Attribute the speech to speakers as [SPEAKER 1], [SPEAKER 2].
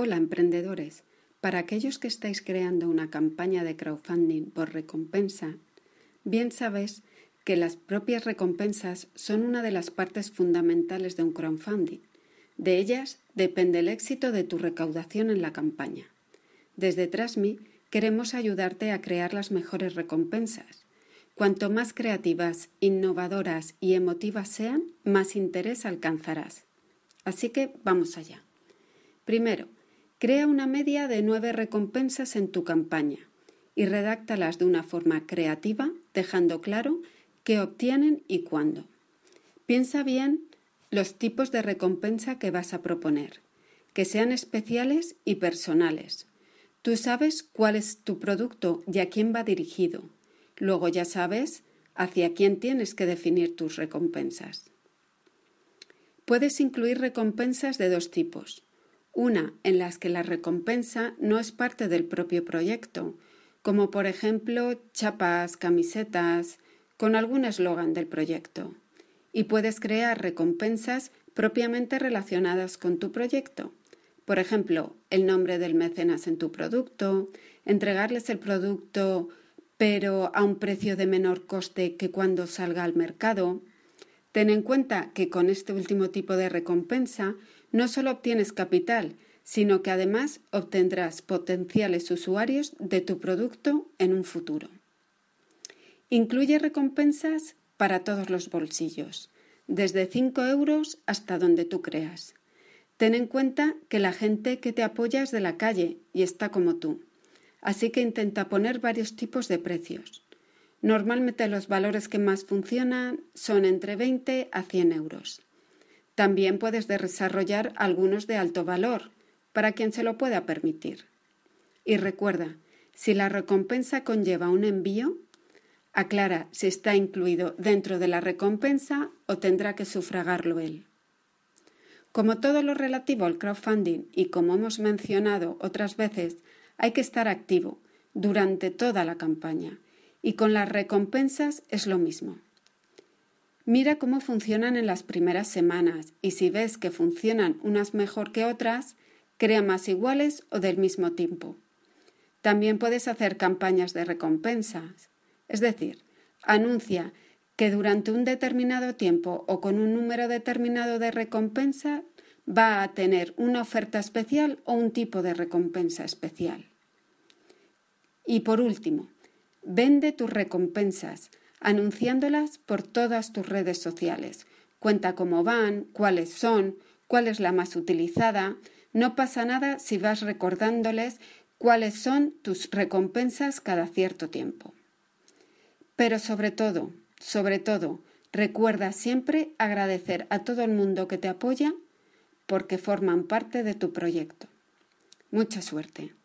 [SPEAKER 1] Hola emprendedores. Para aquellos que estáis creando una campaña de crowdfunding por recompensa, bien sabes que las propias recompensas son una de las partes fundamentales de un crowdfunding. De ellas depende el éxito de tu recaudación en la campaña. Desde Trasmi queremos ayudarte a crear las mejores recompensas. Cuanto más creativas, innovadoras y emotivas sean, más interés alcanzarás. Así que vamos allá. Primero, Crea una media de nueve recompensas en tu campaña y redáctalas de una forma creativa, dejando claro qué obtienen y cuándo. Piensa bien los tipos de recompensa que vas a proponer, que sean especiales y personales. Tú sabes cuál es tu producto y a quién va dirigido. Luego ya sabes hacia quién tienes que definir tus recompensas. Puedes incluir recompensas de dos tipos una en las que la recompensa no es parte del propio proyecto, como por ejemplo chapas, camisetas, con algún eslogan del proyecto. Y puedes crear recompensas propiamente relacionadas con tu proyecto. Por ejemplo, el nombre del mecenas en tu producto, entregarles el producto pero a un precio de menor coste que cuando salga al mercado. Ten en cuenta que con este último tipo de recompensa no solo obtienes capital, sino que además obtendrás potenciales usuarios de tu producto en un futuro. Incluye recompensas para todos los bolsillos, desde 5 euros hasta donde tú creas. Ten en cuenta que la gente que te apoya es de la calle y está como tú, así que intenta poner varios tipos de precios. Normalmente los valores que más funcionan son entre 20 a 100 euros. También puedes desarrollar algunos de alto valor, para quien se lo pueda permitir. Y recuerda, si la recompensa conlleva un envío, aclara si está incluido dentro de la recompensa o tendrá que sufragarlo él. Como todo lo relativo al crowdfunding y como hemos mencionado otras veces, hay que estar activo durante toda la campaña y con las recompensas es lo mismo. Mira cómo funcionan en las primeras semanas y si ves que funcionan unas mejor que otras, crea más iguales o del mismo tiempo. También puedes hacer campañas de recompensas, es decir, anuncia que durante un determinado tiempo o con un número determinado de recompensa va a tener una oferta especial o un tipo de recompensa especial. Y por último, vende tus recompensas anunciándolas por todas tus redes sociales. Cuenta cómo van, cuáles son, cuál es la más utilizada. No pasa nada si vas recordándoles cuáles son tus recompensas cada cierto tiempo. Pero sobre todo, sobre todo, recuerda siempre agradecer a todo el mundo que te apoya porque forman parte de tu proyecto. Mucha suerte.